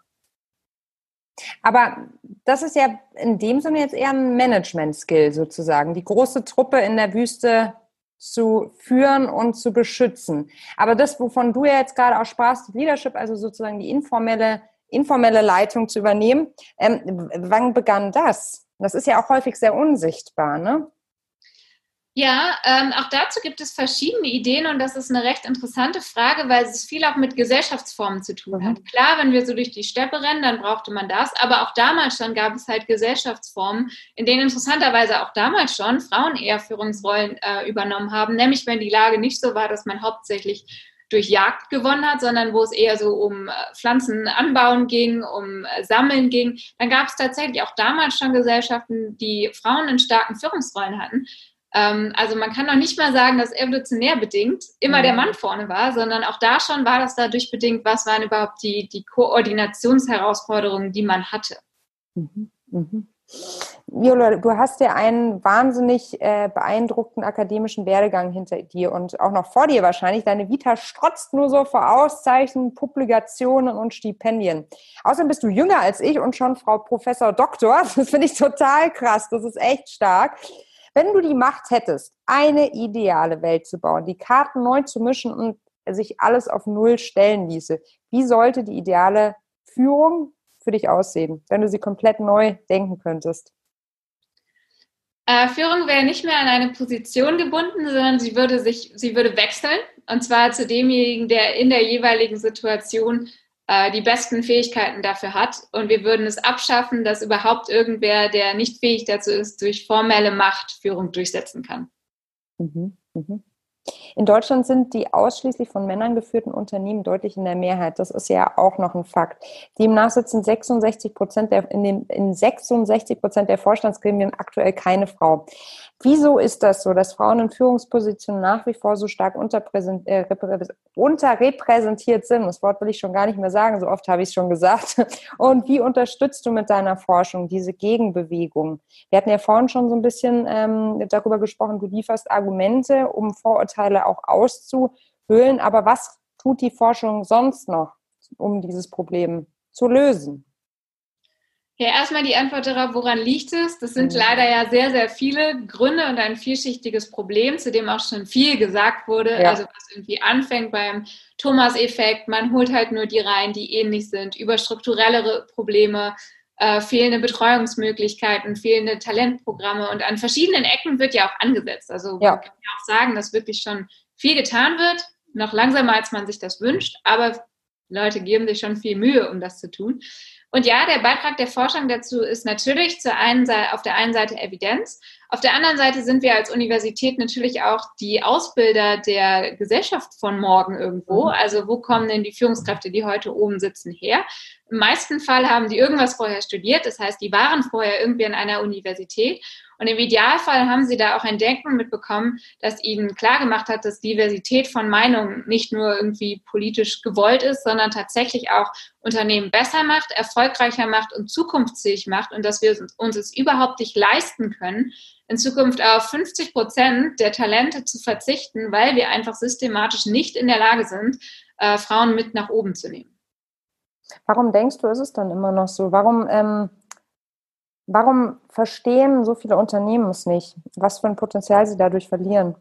A: Aber das ist ja in dem Sinne jetzt eher ein Management-Skill sozusagen, die große Truppe in der Wüste zu führen und zu beschützen. Aber das, wovon du ja jetzt gerade auch sprachst, Leadership, also sozusagen die informelle, informelle Leitung zu übernehmen, ähm, wann begann das? Das ist ja auch häufig sehr unsichtbar, ne?
B: Ja, ähm, auch dazu gibt es verschiedene Ideen und das ist eine recht interessante Frage, weil es viel auch mit Gesellschaftsformen zu tun hat. Mhm. Klar, wenn wir so durch die Steppe rennen, dann brauchte man das, aber auch damals schon gab es halt Gesellschaftsformen, in denen interessanterweise auch damals schon Frauen eher Führungsrollen äh, übernommen haben, nämlich wenn die Lage nicht so war, dass man hauptsächlich durch Jagd gewonnen hat, sondern wo es eher so um äh, Pflanzen anbauen ging, um äh, Sammeln ging, dann gab es tatsächlich auch damals schon Gesellschaften, die Frauen in starken Führungsrollen hatten. Ähm, also man kann noch nicht mal sagen, dass evolutionär bedingt immer mhm. der Mann vorne war, sondern auch da schon war das dadurch bedingt, was waren überhaupt die, die Koordinationsherausforderungen, die man hatte.
A: Mhm. Mhm. Viola, du hast ja einen wahnsinnig äh, beeindruckten akademischen Werdegang hinter dir und auch noch vor dir wahrscheinlich. Deine Vita strotzt nur so vor Auszeichnungen, Publikationen und Stipendien. Außerdem bist du jünger als ich und schon Frau Professor Doktor. [LAUGHS] Das finde ich total krass. Das ist echt stark. Wenn du die Macht hättest, eine ideale Welt zu bauen, die Karten neu zu mischen und sich alles auf Null stellen ließe, wie sollte die ideale Führung für dich aussehen, wenn du sie komplett neu denken könntest?
B: Äh, Führung wäre nicht mehr an eine Position gebunden, sondern sie würde sich, sie würde wechseln. Und zwar zu demjenigen, der in der jeweiligen Situation äh, die besten Fähigkeiten dafür hat. Und wir würden es abschaffen, dass überhaupt irgendwer, der nicht fähig dazu ist, durch formelle Macht Führung durchsetzen kann.
A: Mhm. Mhm. In Deutschland sind die ausschließlich von Männern geführten Unternehmen deutlich in der Mehrheit. Das ist ja auch noch ein Fakt. Demnach sitzen 66 Prozent der, in, den, in 66 Prozent der Vorstandsgremien aktuell keine Frau. Wieso ist das so, dass Frauen in Führungspositionen nach wie vor so stark äh, unterrepräsentiert sind? Das Wort will ich schon gar nicht mehr sagen, so oft habe ich es schon gesagt. [LAUGHS] Und wie unterstützt du mit deiner Forschung diese Gegenbewegung? Wir hatten ja vorhin schon so ein bisschen ähm, darüber gesprochen, du lieferst Argumente, um Vorurteile auch auszuhöhlen. Aber was tut die Forschung sonst noch, um dieses Problem zu lösen?
B: Ja, erstmal die Antwort darauf, woran liegt es? Das sind mhm. leider ja sehr, sehr viele Gründe und ein vielschichtiges Problem, zu dem auch schon viel gesagt wurde. Ja. Also was irgendwie anfängt beim Thomas-Effekt, man holt halt nur die rein, die ähnlich sind, über strukturellere Probleme, äh, fehlende Betreuungsmöglichkeiten, fehlende Talentprogramme und an verschiedenen Ecken wird ja auch angesetzt. Also ja. man kann ja auch sagen, dass wirklich schon viel getan wird, noch langsamer als man sich das wünscht, aber Leute geben sich schon viel Mühe, um das zu tun. Und ja, der Beitrag der Forschung dazu ist natürlich zur einen Seite, auf der einen Seite Evidenz. Auf der anderen Seite sind wir als Universität natürlich auch die Ausbilder der Gesellschaft von morgen irgendwo. Mhm. Also wo kommen denn die Führungskräfte, die heute oben sitzen, her? Im meisten Fall haben die irgendwas vorher studiert. Das heißt, die waren vorher irgendwie an einer Universität. Und im Idealfall haben sie da auch ein Denken mitbekommen, das ihnen klargemacht hat, dass Diversität von Meinungen nicht nur irgendwie politisch gewollt ist, sondern tatsächlich auch Unternehmen besser macht, erfolgreicher macht und zukunftsfähig macht und dass wir uns es überhaupt nicht leisten können, in Zukunft auf 50 Prozent der Talente zu verzichten, weil wir einfach systematisch nicht in der Lage sind, äh, Frauen mit nach oben zu nehmen.
A: Warum denkst du, ist es dann immer noch so? Warum, ähm, warum verstehen so viele Unternehmen es nicht, was für ein Potenzial sie dadurch verlieren?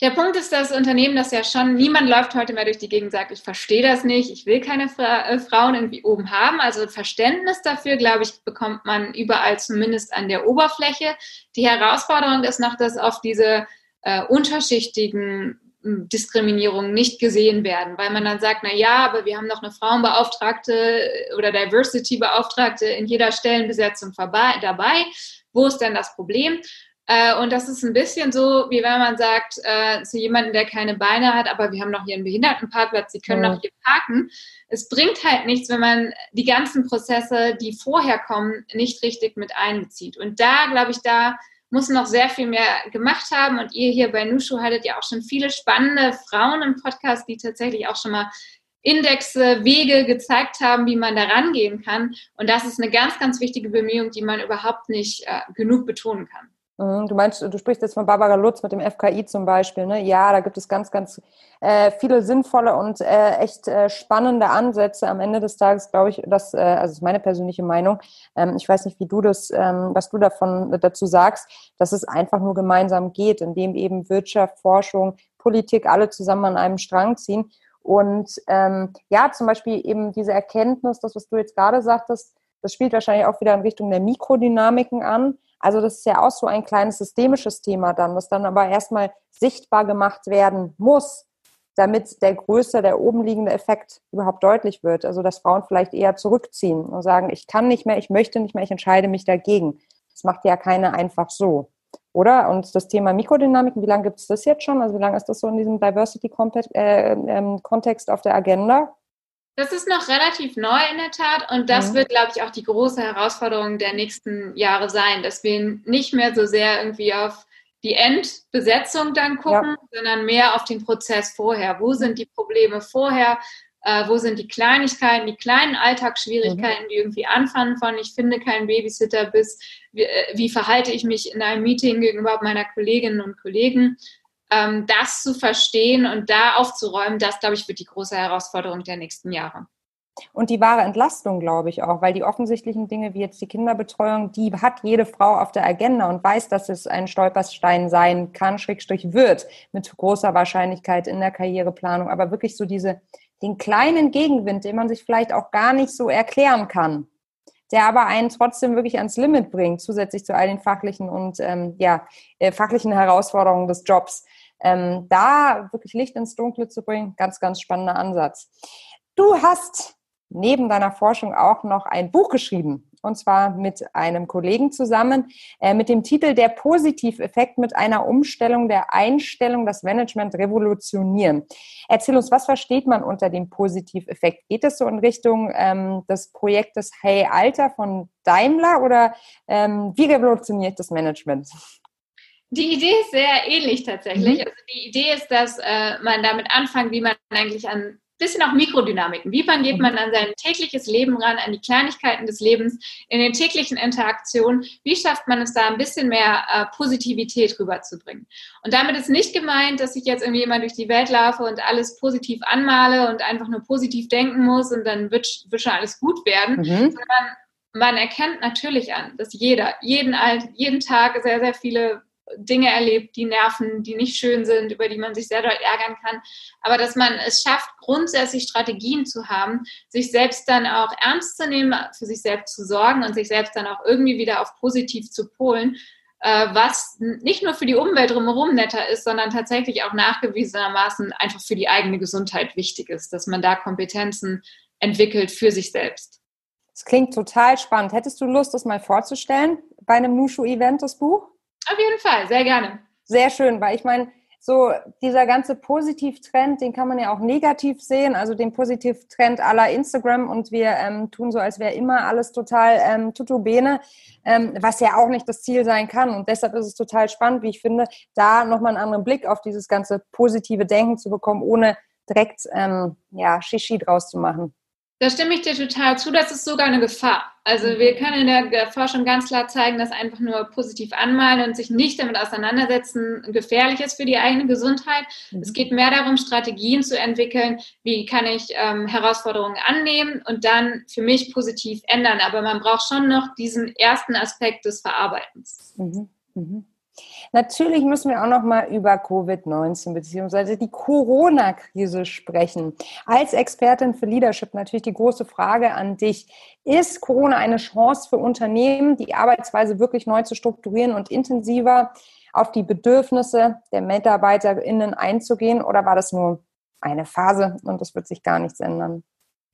B: Der Punkt ist, dass Unternehmen das ja schon, niemand läuft heute mehr durch die Gegend und sagt, ich verstehe das nicht, ich will keine Fra äh, Frauen irgendwie oben haben. Also Verständnis dafür, glaube ich, bekommt man überall zumindest an der Oberfläche. Die Herausforderung ist noch, dass oft diese äh, unterschichtigen Diskriminierung nicht gesehen werden, weil man dann sagt, na ja, aber wir haben noch eine Frauenbeauftragte oder Diversity-Beauftragte in jeder Stellenbesetzung dabei. Wo ist denn das Problem? Äh, und das ist ein bisschen so, wie wenn man sagt äh, zu jemandem, der keine Beine hat, aber wir haben noch hier einen Behindertenparkplatz, Sie können ja. noch hier parken. Es bringt halt nichts, wenn man die ganzen Prozesse, die vorher kommen, nicht richtig mit einbezieht. Und da, glaube ich, da muss noch sehr viel mehr gemacht haben. Und ihr hier bei Nushu hattet ja auch schon viele spannende Frauen im Podcast, die tatsächlich auch schon mal Indexe, Wege gezeigt haben, wie man da rangehen kann. Und das ist eine ganz, ganz wichtige Bemühung, die man überhaupt nicht äh, genug betonen kann.
A: Mhm, du meinst, du sprichst jetzt von Barbara Lutz mit dem FKI zum Beispiel, ne? Ja, da gibt es ganz, ganz äh, viele sinnvolle und äh, echt äh, spannende Ansätze. Am Ende des Tages glaube ich, dass, äh, also ist meine persönliche Meinung. Ähm, ich weiß nicht, wie du das, ähm, was du davon dazu sagst, dass es einfach nur gemeinsam geht, indem eben Wirtschaft, Forschung, Politik alle zusammen an einem Strang ziehen. Und ähm, ja, zum Beispiel eben diese Erkenntnis, das, was du jetzt gerade sagtest, das spielt wahrscheinlich auch wieder in Richtung der Mikrodynamiken an also das ist ja auch so ein kleines systemisches Thema dann, was dann aber erstmal sichtbar gemacht werden muss, damit der größere, der oben liegende Effekt überhaupt deutlich wird. Also dass Frauen vielleicht eher zurückziehen und sagen, ich kann nicht mehr, ich möchte nicht mehr, ich entscheide mich dagegen. Das macht ja keiner einfach so. Oder? Und das Thema Mikrodynamiken, wie lange gibt es das jetzt schon? Also wie lange ist das so in diesem Diversity-Kontext äh, ähm, auf der Agenda?
B: Das ist noch relativ neu in der Tat und das mhm. wird, glaube ich, auch die große Herausforderung der nächsten Jahre sein, dass wir nicht mehr so sehr irgendwie auf die Endbesetzung dann gucken, ja. sondern mehr auf den Prozess vorher. Wo sind die Probleme vorher? Äh, wo sind die Kleinigkeiten, die kleinen Alltagsschwierigkeiten, mhm. die irgendwie anfangen von ich finde keinen Babysitter bis wie, äh, wie verhalte ich mich in einem Meeting gegenüber meiner Kolleginnen und Kollegen ähm, das zu verstehen und da aufzuräumen, das, glaube ich, wird die große Herausforderung der nächsten Jahre.
A: Und die wahre Entlastung, glaube ich auch, weil die offensichtlichen Dinge wie jetzt die Kinderbetreuung, die hat jede Frau auf der Agenda und weiß, dass es ein Stolperstein sein kann, Schrägstrich wird, mit großer Wahrscheinlichkeit in der Karriereplanung. Aber wirklich so diese, den kleinen Gegenwind, den man sich vielleicht auch gar nicht so erklären kann, der aber einen trotzdem wirklich ans Limit bringt, zusätzlich zu all den fachlichen und ähm, ja, äh, fachlichen Herausforderungen des Jobs ähm, da wirklich Licht ins Dunkle zu bringen, ganz, ganz spannender Ansatz. Du hast neben deiner Forschung auch noch ein Buch geschrieben. Und zwar mit einem Kollegen zusammen, äh, mit dem Titel Der Positiveffekt mit einer Umstellung der Einstellung, das Management revolutionieren. Erzähl uns, was versteht man unter dem Positiveffekt? Geht es so in Richtung ähm, des Projektes Hey Alter von Daimler oder ähm, wie revolutioniert das Management?
B: Die Idee ist sehr ähnlich tatsächlich. Mhm. Also die Idee ist, dass äh, man damit anfängt, wie man eigentlich an bisschen auch Mikrodynamiken. Wie man geht mhm. man an sein tägliches Leben ran, an die Kleinigkeiten des Lebens, in den täglichen Interaktionen? Wie schafft man es da ein bisschen mehr äh, Positivität rüberzubringen? Und damit ist nicht gemeint, dass ich jetzt irgendwie immer durch die Welt laufe und alles positiv anmale und einfach nur positiv denken muss und dann wird, wird schon alles gut werden, mhm. sondern man erkennt natürlich an, dass jeder, jeden, jeden Tag sehr, sehr viele Dinge erlebt, die nerven, die nicht schön sind, über die man sich sehr doll ärgern kann. Aber dass man es schafft, grundsätzlich Strategien zu haben, sich selbst dann auch ernst zu nehmen, für sich selbst zu sorgen und sich selbst dann auch irgendwie wieder auf positiv zu polen, äh, was nicht nur für die Umwelt drumherum netter ist, sondern tatsächlich auch nachgewiesenermaßen einfach für die eigene Gesundheit wichtig ist, dass man da Kompetenzen entwickelt für sich selbst.
A: Das klingt total spannend. Hättest du Lust, das mal vorzustellen bei einem Nushu-Event, das Buch?
B: Auf jeden Fall, sehr gerne.
A: Sehr schön, weil ich meine, so dieser ganze Positivtrend, den kann man ja auch negativ sehen, also den Positivtrend aller Instagram und wir ähm, tun so, als wäre immer alles total ähm, tutubene, ähm, was ja auch nicht das Ziel sein kann. Und deshalb ist es total spannend, wie ich finde, da nochmal einen anderen Blick auf dieses ganze positive Denken zu bekommen, ohne direkt ähm, ja, Shishi draus zu machen.
B: Da stimme ich dir total zu. Das ist sogar eine Gefahr. Also mhm. wir können in der Forschung ganz klar zeigen, dass einfach nur positiv anmalen und sich nicht damit auseinandersetzen gefährlich ist für die eigene Gesundheit. Mhm. Es geht mehr darum, Strategien zu entwickeln, wie kann ich ähm, Herausforderungen annehmen und dann für mich positiv ändern. Aber man braucht schon noch diesen ersten Aspekt des Verarbeitens. Mhm.
A: mhm. Natürlich müssen wir auch noch mal über Covid-19 bzw. die Corona-Krise sprechen. Als Expertin für Leadership natürlich die große Frage an dich. Ist Corona eine Chance für Unternehmen, die Arbeitsweise wirklich neu zu strukturieren und intensiver auf die Bedürfnisse der MitarbeiterInnen einzugehen oder war das nur eine Phase und es wird sich gar nichts ändern?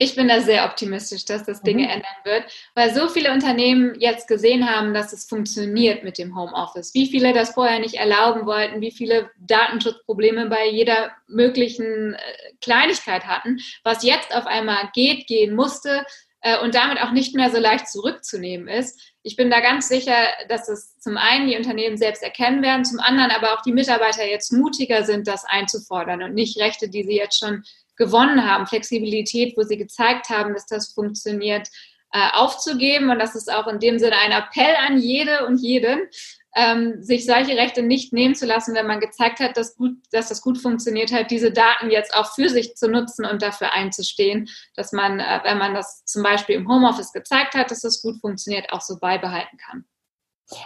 B: Ich bin da sehr optimistisch, dass das Dinge mhm. ändern wird, weil so viele Unternehmen jetzt gesehen haben, dass es funktioniert mit dem Homeoffice. Wie viele das vorher nicht erlauben wollten, wie viele Datenschutzprobleme bei jeder möglichen äh, Kleinigkeit hatten, was jetzt auf einmal geht, gehen musste äh, und damit auch nicht mehr so leicht zurückzunehmen ist. Ich bin da ganz sicher, dass es zum einen die Unternehmen selbst erkennen werden, zum anderen aber auch die Mitarbeiter jetzt mutiger sind, das einzufordern und nicht Rechte, die sie jetzt schon gewonnen haben, Flexibilität, wo sie gezeigt haben, dass das funktioniert, äh, aufzugeben. Und das ist auch in dem Sinne ein Appell an jede und jeden, ähm, sich solche Rechte nicht nehmen zu lassen, wenn man gezeigt hat, dass, gut, dass das gut funktioniert hat, diese Daten jetzt auch für sich zu nutzen und dafür einzustehen, dass man, äh, wenn man das zum Beispiel im Homeoffice gezeigt hat, dass das gut funktioniert, auch so beibehalten kann.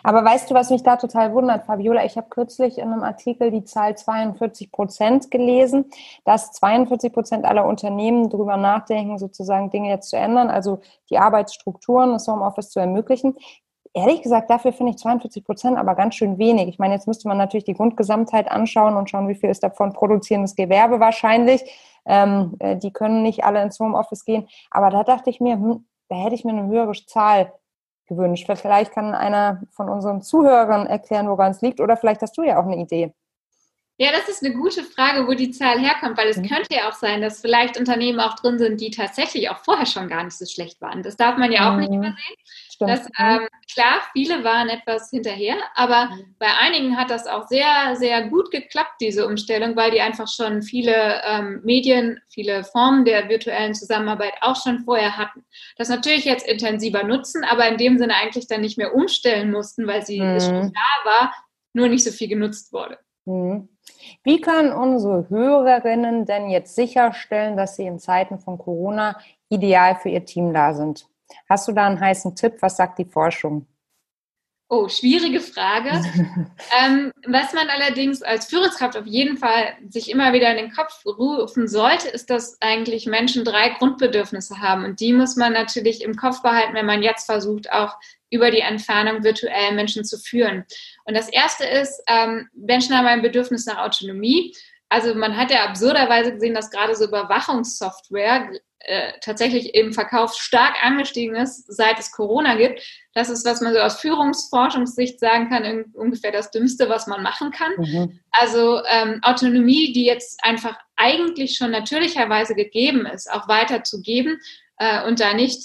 A: Aber weißt du, was mich da total wundert, Fabiola? Ich habe kürzlich in einem Artikel die Zahl 42 Prozent gelesen, dass 42 Prozent aller Unternehmen darüber nachdenken, sozusagen Dinge jetzt zu ändern, also die Arbeitsstrukturen, das Homeoffice zu ermöglichen. Ehrlich gesagt, dafür finde ich 42 Prozent aber ganz schön wenig. Ich meine, jetzt müsste man natürlich die Grundgesamtheit anschauen und schauen, wie viel ist davon produzierendes Gewerbe wahrscheinlich. Ähm, äh, die können nicht alle ins Homeoffice gehen. Aber da dachte ich mir, hm, da hätte ich mir eine höhere Zahl gewünscht? Vielleicht kann einer von unseren Zuhörern erklären, woran es liegt, oder vielleicht hast du ja auch eine Idee.
B: Ja, das ist eine gute Frage, wo die Zahl herkommt, weil es mhm. könnte ja auch sein, dass vielleicht Unternehmen auch drin sind, die tatsächlich auch vorher schon gar nicht so schlecht waren. Das darf man ja auch mhm. nicht übersehen. Stimmt. Das, ähm, klar, viele waren etwas hinterher, aber mhm. bei einigen hat das auch sehr, sehr gut geklappt, diese Umstellung, weil die einfach schon viele ähm, Medien, viele Formen der virtuellen Zusammenarbeit auch schon vorher hatten. Das natürlich jetzt intensiver nutzen, aber in dem Sinne eigentlich dann nicht mehr umstellen mussten, weil sie mhm. schon da war, nur nicht so viel genutzt wurde.
A: Mhm. Wie können unsere Hörerinnen denn jetzt sicherstellen, dass sie in Zeiten von Corona ideal für ihr Team da sind? Hast du da einen heißen Tipp? Was sagt die Forschung?
B: Oh, schwierige Frage. [LAUGHS] ähm, was man allerdings als Führungskraft auf jeden Fall sich immer wieder in den Kopf rufen sollte, ist, dass eigentlich Menschen drei Grundbedürfnisse haben. Und die muss man natürlich im Kopf behalten, wenn man jetzt versucht, auch über die Entfernung virtuell Menschen zu führen. Und das erste ist, ähm, Menschen haben ein Bedürfnis nach Autonomie. Also man hat ja absurderweise gesehen, dass gerade so Überwachungssoftware äh, tatsächlich im Verkauf stark angestiegen ist, seit es Corona gibt. Das ist, was man so aus Führungsforschungssicht sagen kann, ungefähr das Dümmste, was man machen kann. Mhm. Also ähm, Autonomie, die jetzt einfach eigentlich schon natürlicherweise gegeben ist, auch weiterzugeben äh, und da nicht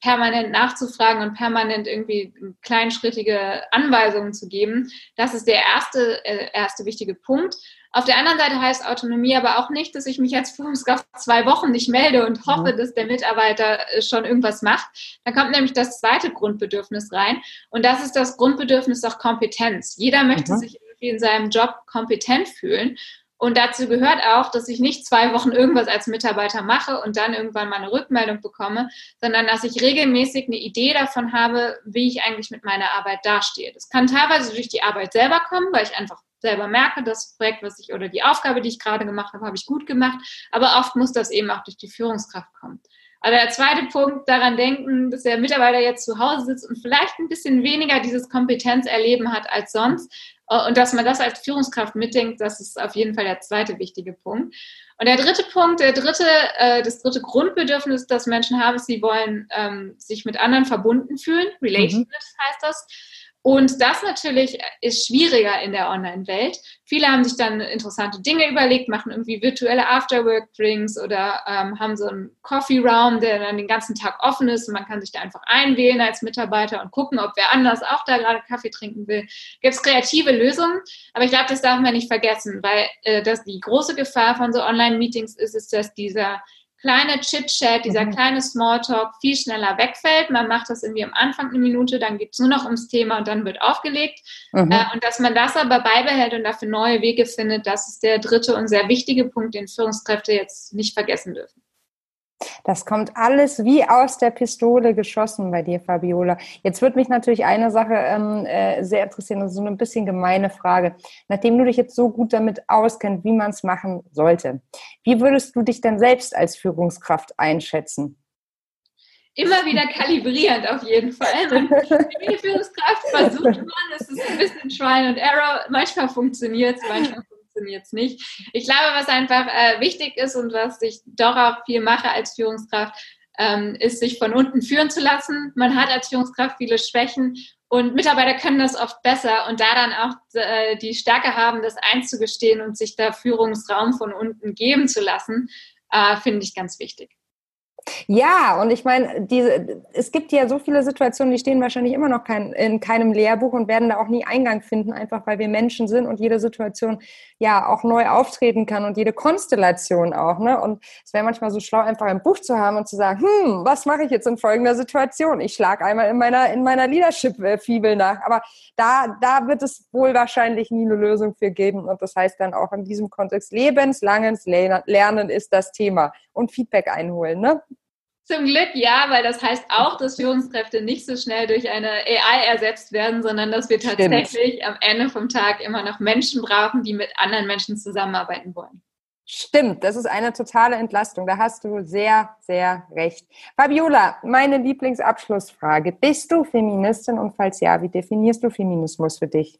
B: permanent nachzufragen und permanent irgendwie kleinschrittige Anweisungen zu geben. Das ist der erste, äh, erste wichtige Punkt. Auf der anderen Seite heißt Autonomie aber auch nicht, dass ich mich jetzt Führungskraft zwei Wochen nicht melde und hoffe, dass der Mitarbeiter äh, schon irgendwas macht. Da kommt nämlich das zweite Grundbedürfnis rein und das ist das Grundbedürfnis nach Kompetenz. Jeder möchte mhm. sich irgendwie in seinem Job kompetent fühlen und dazu gehört auch, dass ich nicht zwei Wochen irgendwas als Mitarbeiter mache und dann irgendwann mal eine Rückmeldung bekomme, sondern dass ich regelmäßig eine Idee davon habe, wie ich eigentlich mit meiner Arbeit dastehe. Das kann teilweise durch die Arbeit selber kommen, weil ich einfach selber merke, das Projekt, was ich oder die Aufgabe, die ich gerade gemacht habe, habe ich gut gemacht. Aber oft muss das eben auch durch die Führungskraft kommen. Aber der zweite Punkt, daran denken, dass der Mitarbeiter jetzt zu Hause sitzt und vielleicht ein bisschen weniger dieses Kompetenzerleben hat als sonst. Äh, und dass man das als Führungskraft mitdenkt, das ist auf jeden Fall der zweite wichtige Punkt. Und der dritte Punkt, der dritte, äh, das dritte Grundbedürfnis, das Menschen haben, ist, sie wollen ähm, sich mit anderen verbunden fühlen. Relationship mhm. heißt das. Und das natürlich ist schwieriger in der Online-Welt. Viele haben sich dann interessante Dinge überlegt, machen irgendwie virtuelle Afterwork-Drinks oder ähm, haben so einen Coffee-Raum, der dann den ganzen Tag offen ist und man kann sich da einfach einwählen als Mitarbeiter und gucken, ob wer anders auch da gerade Kaffee trinken will. Gibt es kreative Lösungen, aber ich glaube, das darf man nicht vergessen, weil äh, das die große Gefahr von so Online-Meetings ist, ist, dass dieser kleine Chit-Chat, dieser mhm. kleine Smalltalk viel schneller wegfällt. Man macht das irgendwie am Anfang eine Minute, dann geht es nur noch ums Thema und dann wird aufgelegt. Mhm. Äh, und dass man das aber beibehält und dafür neue Wege findet, das ist der dritte und sehr wichtige Punkt, den Führungskräfte jetzt nicht vergessen dürfen.
A: Das kommt alles wie aus der Pistole geschossen bei dir, Fabiola. Jetzt würde mich natürlich eine Sache ähm, äh, sehr interessieren, das ist so eine bisschen gemeine Frage. Nachdem du dich jetzt so gut damit auskennst, wie man es machen sollte, wie würdest du dich denn selbst als Führungskraft einschätzen?
B: Immer wieder kalibrierend auf jeden Fall. [LAUGHS] Die Führungskraft versucht man, es ist ein bisschen Trial and Error. Manchmal funktioniert es, manchmal funktioniert es nicht. Ich glaube, was einfach äh, wichtig ist und was ich doch auch viel mache als Führungskraft, ähm, ist, sich von unten führen zu lassen. Man hat als Führungskraft viele Schwächen und Mitarbeiter können das oft besser und da dann auch äh, die Stärke haben, das einzugestehen und sich da Führungsraum von unten geben zu lassen, äh, finde ich ganz wichtig.
A: Ja, und ich meine, diese, es gibt ja so viele Situationen, die stehen wahrscheinlich immer noch kein, in keinem Lehrbuch und werden da auch nie Eingang finden, einfach weil wir Menschen sind und jede Situation ja auch neu auftreten kann und jede Konstellation auch. Ne? Und es wäre manchmal so schlau, einfach ein Buch zu haben und zu sagen, hm, was mache ich jetzt in folgender Situation? Ich schlage einmal in meiner, in meiner Leadership-Fibel nach. Aber da, da wird es wohl wahrscheinlich nie eine Lösung für geben. Und das heißt dann auch in diesem Kontext, lebenslanges Lernen ist das Thema und Feedback einholen. Ne?
B: Zum Glück ja, weil das heißt auch, dass Führungskräfte nicht so schnell durch eine AI ersetzt werden, sondern dass wir tatsächlich Stimmt. am Ende vom Tag immer noch Menschen brauchen, die mit anderen Menschen zusammenarbeiten wollen.
A: Stimmt, das ist eine totale Entlastung. Da hast du sehr, sehr recht. Fabiola, meine Lieblingsabschlussfrage. Bist du Feministin und falls ja, wie definierst du Feminismus für dich?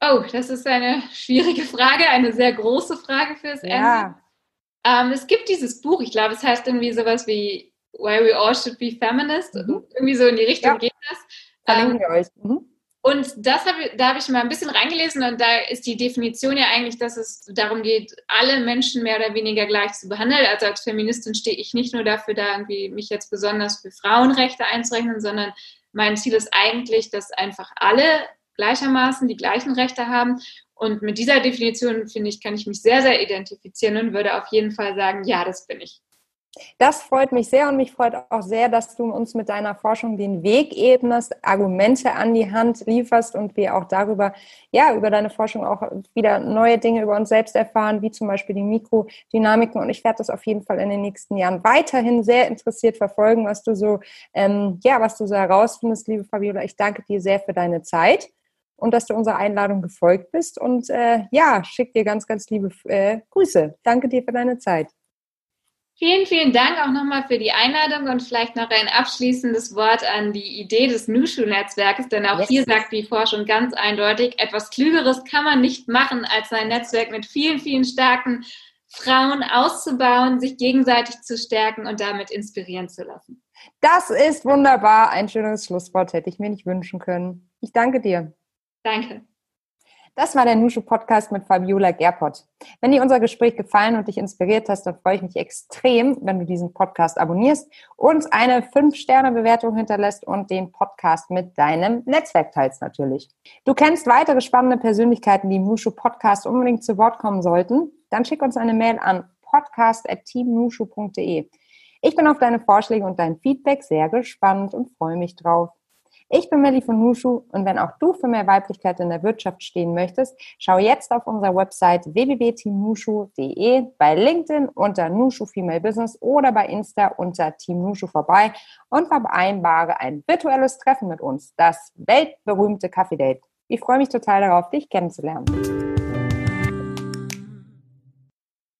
B: Oh, das ist eine schwierige Frage, eine sehr große Frage fürs ja. Ende. Ähm, es gibt dieses Buch, ich glaube, es heißt irgendwie sowas wie Why We All Should Be Feminist. Mhm. Irgendwie so in die Richtung ja. geht das. Verlinken ähm, wir euch. Mhm. Und das hab, da habe ich mal ein bisschen reingelesen und da ist die Definition ja eigentlich, dass es darum geht, alle Menschen mehr oder weniger gleich zu behandeln. Also als Feministin stehe ich nicht nur dafür da, irgendwie mich jetzt besonders für Frauenrechte einzurechnen, sondern mein Ziel ist eigentlich, dass einfach alle gleichermaßen die gleichen Rechte haben und mit dieser Definition, finde ich, kann ich mich sehr, sehr identifizieren und würde auf jeden Fall sagen, ja, das bin ich.
A: Das freut mich sehr und mich freut auch sehr, dass du uns mit deiner Forschung den Weg ebnest, Argumente an die Hand lieferst und wir auch darüber, ja, über deine Forschung auch wieder neue Dinge über uns selbst erfahren, wie zum Beispiel die Mikrodynamiken. Und ich werde das auf jeden Fall in den nächsten Jahren weiterhin sehr interessiert verfolgen, was du so, ähm, ja, was du so herausfindest, liebe Fabiola. Ich danke dir sehr für deine Zeit und dass du unserer Einladung gefolgt bist. Und äh, ja, schick dir ganz, ganz liebe äh, Grüße. Danke dir für deine Zeit.
B: Vielen, vielen Dank auch nochmal für die Einladung und vielleicht noch ein abschließendes Wort an die Idee des Nushu-Netzwerkes, denn auch yes. hier sagt die Forschung ganz eindeutig, etwas Klügeres kann man nicht machen, als sein Netzwerk mit vielen, vielen starken Frauen auszubauen, sich gegenseitig zu stärken und damit inspirieren zu lassen.
A: Das ist wunderbar. Ein schönes Schlusswort hätte ich mir nicht wünschen können. Ich danke dir.
B: Danke.
A: Das war der Nushu Podcast mit Fabiola Gerpott. Wenn dir unser Gespräch gefallen und dich inspiriert hast, dann freue ich mich extrem, wenn du diesen Podcast abonnierst, uns eine 5-Sterne-Bewertung hinterlässt und den Podcast mit deinem Netzwerk teilst natürlich. Du kennst weitere spannende Persönlichkeiten, die im Nushu Podcast unbedingt zu Wort kommen sollten? Dann schick uns eine Mail an podcast.teamnushu.de. Ich bin auf deine Vorschläge und dein Feedback sehr gespannt und freue mich drauf. Ich bin Melly von Nushu und wenn auch du für mehr Weiblichkeit in der Wirtschaft stehen möchtest, schau jetzt auf unserer Website www.teamnushu.de, bei LinkedIn unter Nushu Female Business oder bei Insta unter Team Nushu vorbei und vereinbare ein virtuelles Treffen mit uns, das weltberühmte Kaffee Date. Ich freue mich total darauf, dich kennenzulernen.